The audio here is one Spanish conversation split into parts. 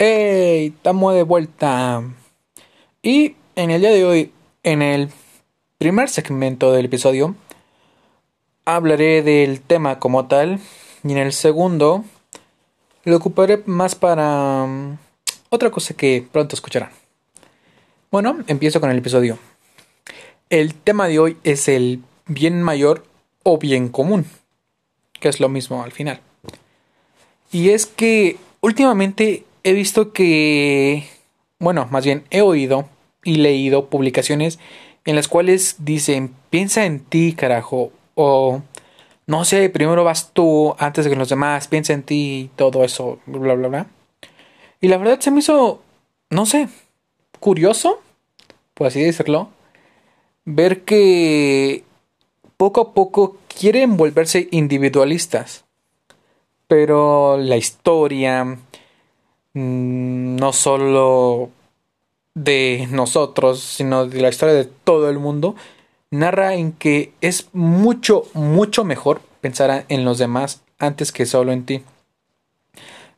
¡Hey! Estamos de vuelta. Y en el día de hoy, en el primer segmento del episodio, hablaré del tema como tal. Y en el segundo, lo ocuparé más para um, otra cosa que pronto escucharán. Bueno, empiezo con el episodio. El tema de hoy es el bien mayor o bien común, que es lo mismo al final. Y es que últimamente he visto que, bueno, más bien he oído y leído publicaciones en las cuales dicen, piensa en ti, carajo, o no sé, primero vas tú antes de que los demás, piensa en ti y todo eso, bla, bla, bla. Y la verdad se me hizo, no sé, curioso, por así decirlo, ver que poco a poco quieren volverse individualistas pero la historia no solo de nosotros, sino de la historia de todo el mundo, narra en que es mucho, mucho mejor pensar en los demás antes que solo en ti.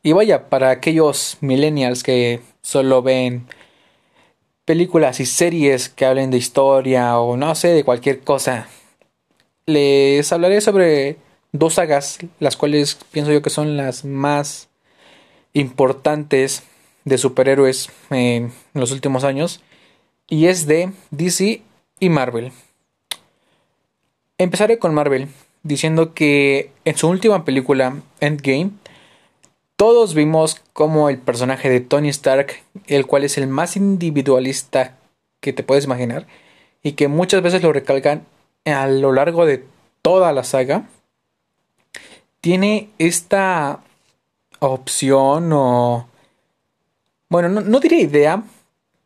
Y vaya, para aquellos millennials que solo ven películas y series que hablen de historia o no sé, de cualquier cosa, les hablaré sobre dos sagas, las cuales pienso yo que son las más importantes de superhéroes en los últimos años, y es de DC y Marvel. Empezaré con Marvel, diciendo que en su última película, Endgame, todos vimos como el personaje de Tony Stark, el cual es el más individualista que te puedes imaginar, y que muchas veces lo recalcan a lo largo de toda la saga, tiene esta opción o... Bueno, no, no diré idea,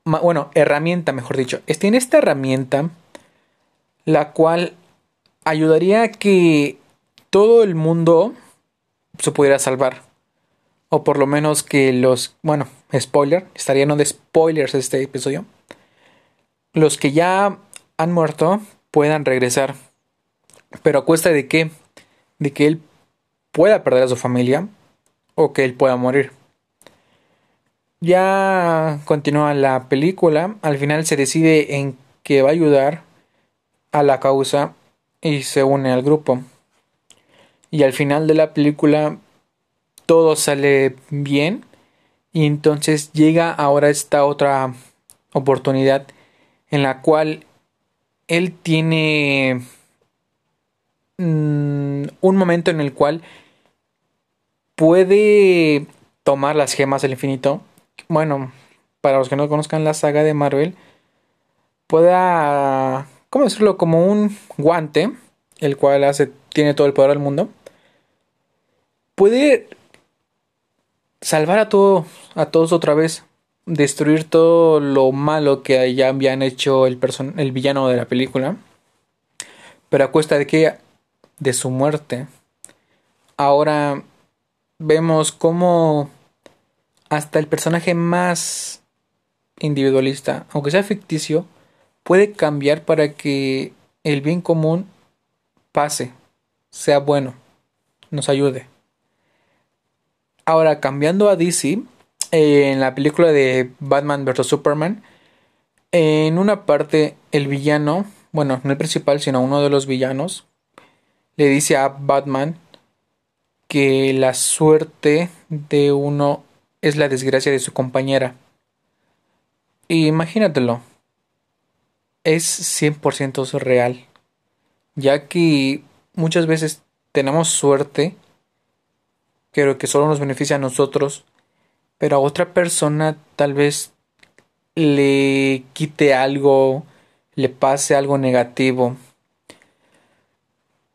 bueno, herramienta, mejor dicho. Tiene esta herramienta la cual ayudaría a que todo el mundo se pudiera salvar. O por lo menos que los, bueno, spoiler, estaría no de spoilers este episodio. Los que ya han muerto puedan regresar. Pero a cuesta de qué? De que él pueda perder a su familia o que él pueda morir. Ya continúa la película, al final se decide en que va a ayudar a la causa y se une al grupo. Y al final de la película todo sale bien y entonces llega ahora esta otra oportunidad en la cual él tiene mm, un momento en el cual puede tomar las gemas del infinito. Bueno, para los que no conozcan la saga de Marvel, pueda, ¿cómo decirlo? Como un guante, el cual hace, tiene todo el poder del mundo. Puede salvar a, todo, a todos otra vez, destruir todo lo malo que ya habían hecho el, el villano de la película, pero a cuesta de que de su muerte. Ahora vemos cómo hasta el personaje más individualista, aunque sea ficticio, puede cambiar para que el bien común pase, sea bueno, nos ayude. Ahora, cambiando a DC, en la película de Batman vs. Superman, en una parte el villano, bueno, no el principal, sino uno de los villanos, le dice a Batman que la suerte de uno es la desgracia de su compañera. imagínatelo, es 100% real, ya que muchas veces tenemos suerte, pero que solo nos beneficia a nosotros, pero a otra persona tal vez le quite algo, le pase algo negativo.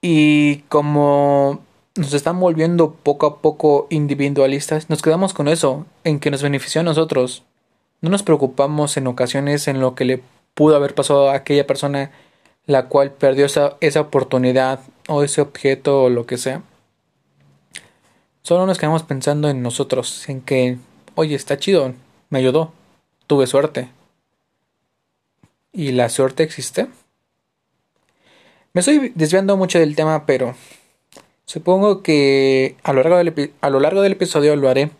Y como nos están volviendo poco a poco individualistas, nos quedamos con eso, en que nos benefició a nosotros. No nos preocupamos en ocasiones en lo que le pudo haber pasado a aquella persona la cual perdió esa, esa oportunidad o ese objeto o lo que sea. Solo nos quedamos pensando en nosotros, en que, oye, está chido, me ayudó, tuve suerte. ¿Y la suerte existe? Me estoy desviando mucho del tema, pero Supongo que a lo largo del, a lo largo del episodio lo haré.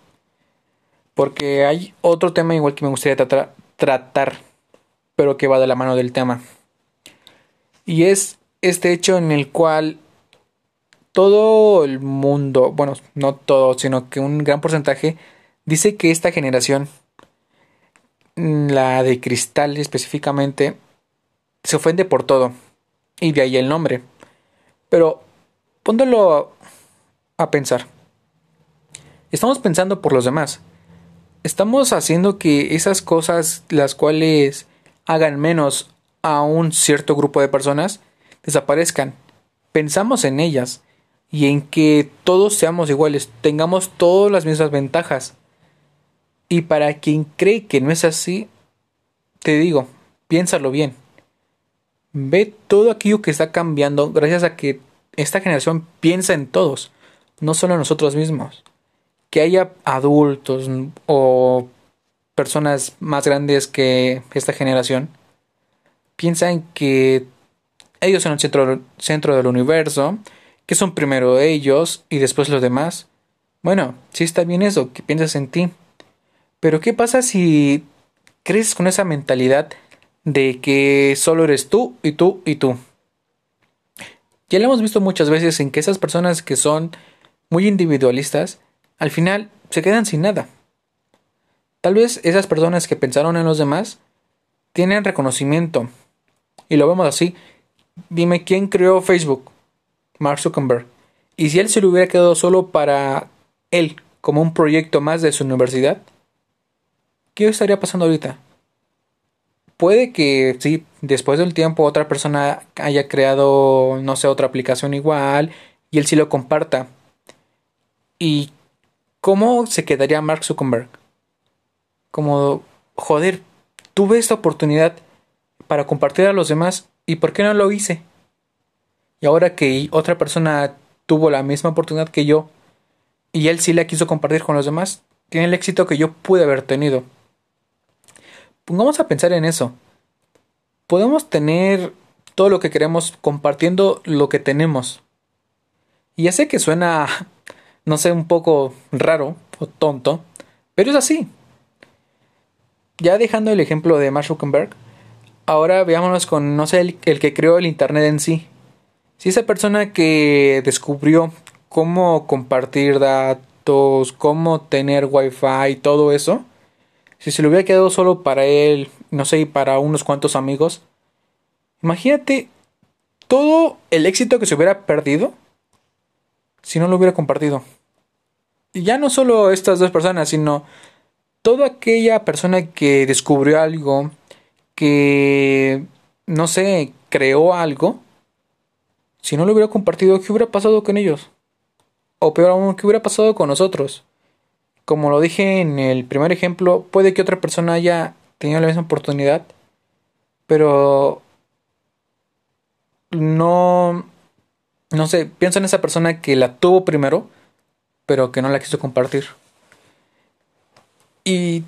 Porque hay otro tema igual que me gustaría tratar, pero que va de la mano del tema. Y es este hecho en el cual todo el mundo, bueno, no todo, sino que un gran porcentaje, dice que esta generación, la de cristal específicamente, se ofende por todo. Y de ahí el nombre. Pero póndolo a pensar. Estamos pensando por los demás. Estamos haciendo que esas cosas, las cuales hagan menos a un cierto grupo de personas, desaparezcan. Pensamos en ellas y en que todos seamos iguales, tengamos todas las mismas ventajas. Y para quien cree que no es así, te digo, piénsalo bien. Ve todo aquello que está cambiando gracias a que esta generación piensa en todos, no solo en nosotros mismos. Que haya adultos o personas más grandes que esta generación piensan que ellos son el centro, del universo, que son primero ellos y después los demás. Bueno, sí está bien eso, que piensas en ti. Pero ¿qué pasa si crees con esa mentalidad de que solo eres tú y tú y tú? Ya lo hemos visto muchas veces en que esas personas que son muy individualistas, al final se quedan sin nada. Tal vez esas personas que pensaron en los demás tienen reconocimiento. Y lo vemos así. Dime quién creó Facebook. Mark Zuckerberg. Y si él se lo hubiera quedado solo para él, como un proyecto más de su universidad, ¿qué estaría pasando ahorita? Puede que sí, después del tiempo otra persona haya creado, no sé, otra aplicación igual y él sí lo comparta. ¿Y cómo se quedaría Mark Zuckerberg? Como, joder, tuve esta oportunidad para compartir a los demás y ¿por qué no lo hice? Y ahora que otra persona tuvo la misma oportunidad que yo y él sí la quiso compartir con los demás, tiene el éxito que yo pude haber tenido. Pongamos a pensar en eso. Podemos tener todo lo que queremos compartiendo lo que tenemos. Y ya sé que suena, no sé, un poco raro o tonto, pero es así. Ya dejando el ejemplo de Mark Zuckerberg, ahora veámonos con, no sé, el, que creó el Internet en sí. Si esa persona que descubrió cómo compartir datos, cómo tener wifi y todo eso, si se le hubiera quedado solo para él, no sé, y para unos cuantos amigos, imagínate todo el éxito que se hubiera perdido si no lo hubiera compartido. Y ya no solo estas dos personas, sino toda aquella persona que descubrió algo, que, no sé, creó algo, si no lo hubiera compartido, ¿qué hubiera pasado con ellos? O peor aún, ¿qué hubiera pasado con nosotros? Como lo dije en el primer ejemplo, puede que otra persona haya tenido la misma oportunidad, pero no, no sé, pienso en esa persona que la tuvo primero, pero que no la quiso compartir. Y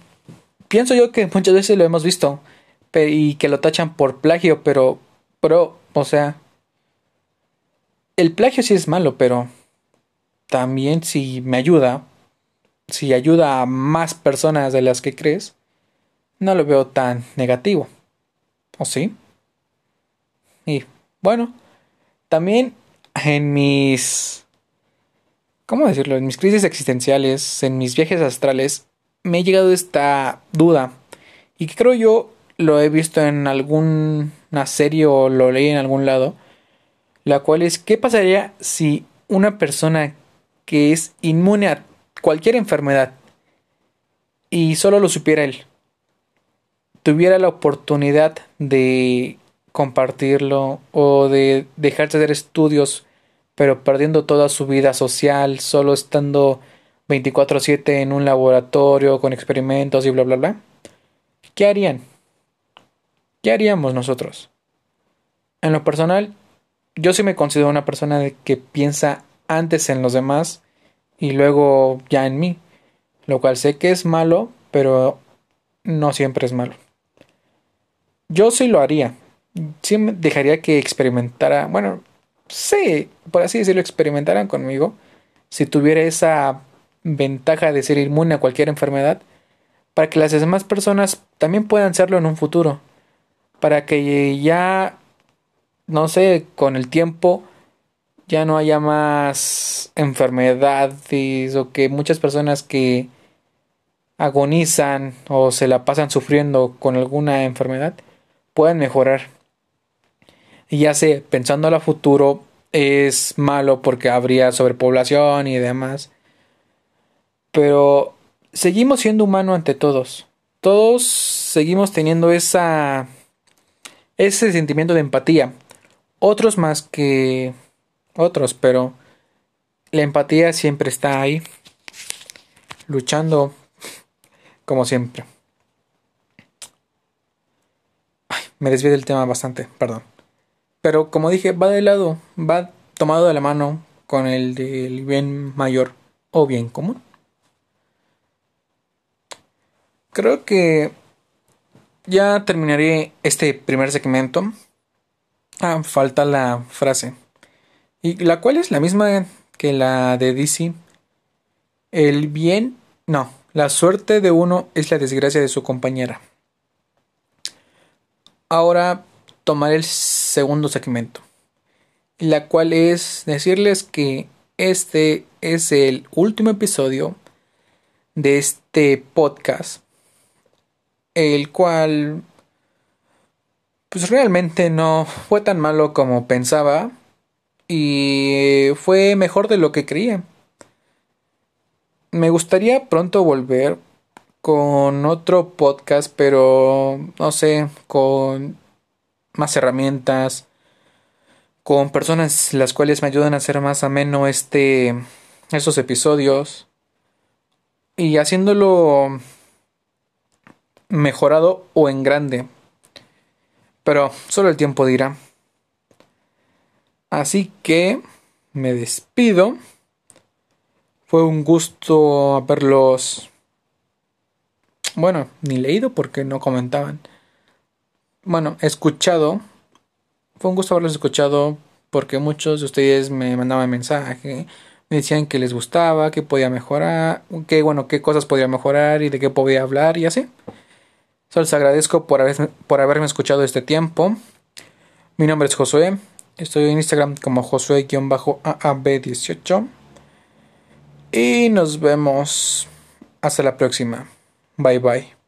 pienso yo que muchas veces lo hemos visto y que lo tachan por plagio, pero, pero, o sea, el plagio sí es malo, pero también si me ayuda, si ayuda a más personas de las que crees, no lo veo tan negativo. ¿O sí? Y bueno, también en mis... ¿Cómo decirlo? En mis crisis existenciales, en mis viajes astrales, me ha llegado esta duda. Y que creo yo lo he visto en alguna serie o lo leí en algún lado. La cual es, ¿qué pasaría si una persona que es inmune a cualquier enfermedad y solo lo supiera él, tuviera la oportunidad de compartirlo o de dejarse de hacer estudios, pero perdiendo toda su vida social, solo estando 24/7 en un laboratorio con experimentos y bla, bla, bla, ¿qué harían? ¿Qué haríamos nosotros? En lo personal, yo sí me considero una persona que piensa antes en los demás y luego ya en mí, lo cual sé que es malo, pero no siempre es malo. Yo sí lo haría. Sí dejaría que experimentara, bueno, sí, por así decirlo, experimentaran conmigo. Si tuviera esa ventaja de ser inmune a cualquier enfermedad, para que las demás personas también puedan serlo en un futuro, para que ya, no sé, con el tiempo ya no haya más enfermedades o que muchas personas que agonizan o se la pasan sufriendo con alguna enfermedad puedan mejorar. Y ya sé, pensando a futuro es malo porque habría sobrepoblación y demás. Pero seguimos siendo humanos ante todos. Todos seguimos teniendo esa ese sentimiento de empatía. Otros más que otros, pero la empatía siempre está ahí luchando como siempre. me desvié del tema bastante, perdón. Pero como dije, va de lado, va tomado de la mano con el del bien mayor o bien común. Creo que ya terminaré este primer segmento. Ah, falta la frase. Y la cual es la misma que la de DC. El bien, no, la suerte de uno es la desgracia de su compañera. Ahora tomaré el segundo segmento, la cual es decirles que este es el último episodio de este podcast el cual pues realmente no fue tan malo como pensaba y fue mejor de lo que creía. Me gustaría pronto volver con otro podcast, pero no sé, con más herramientas, con personas las cuales me ayudan a hacer más ameno este estos episodios y haciéndolo mejorado o en grande. Pero solo el tiempo dirá. Así que me despido. Fue un gusto haberlos... Bueno, ni leído porque no comentaban. Bueno, escuchado. Fue un gusto haberlos escuchado porque muchos de ustedes me mandaban mensaje, me decían que les gustaba, que podía mejorar, que bueno, qué cosas podía mejorar y de qué podía hablar y así. Solo les agradezco por, por haberme escuchado este tiempo. Mi nombre es Josué. Estoy en Instagram como Josué-AAB18. Y nos vemos hasta la próxima. Bye bye.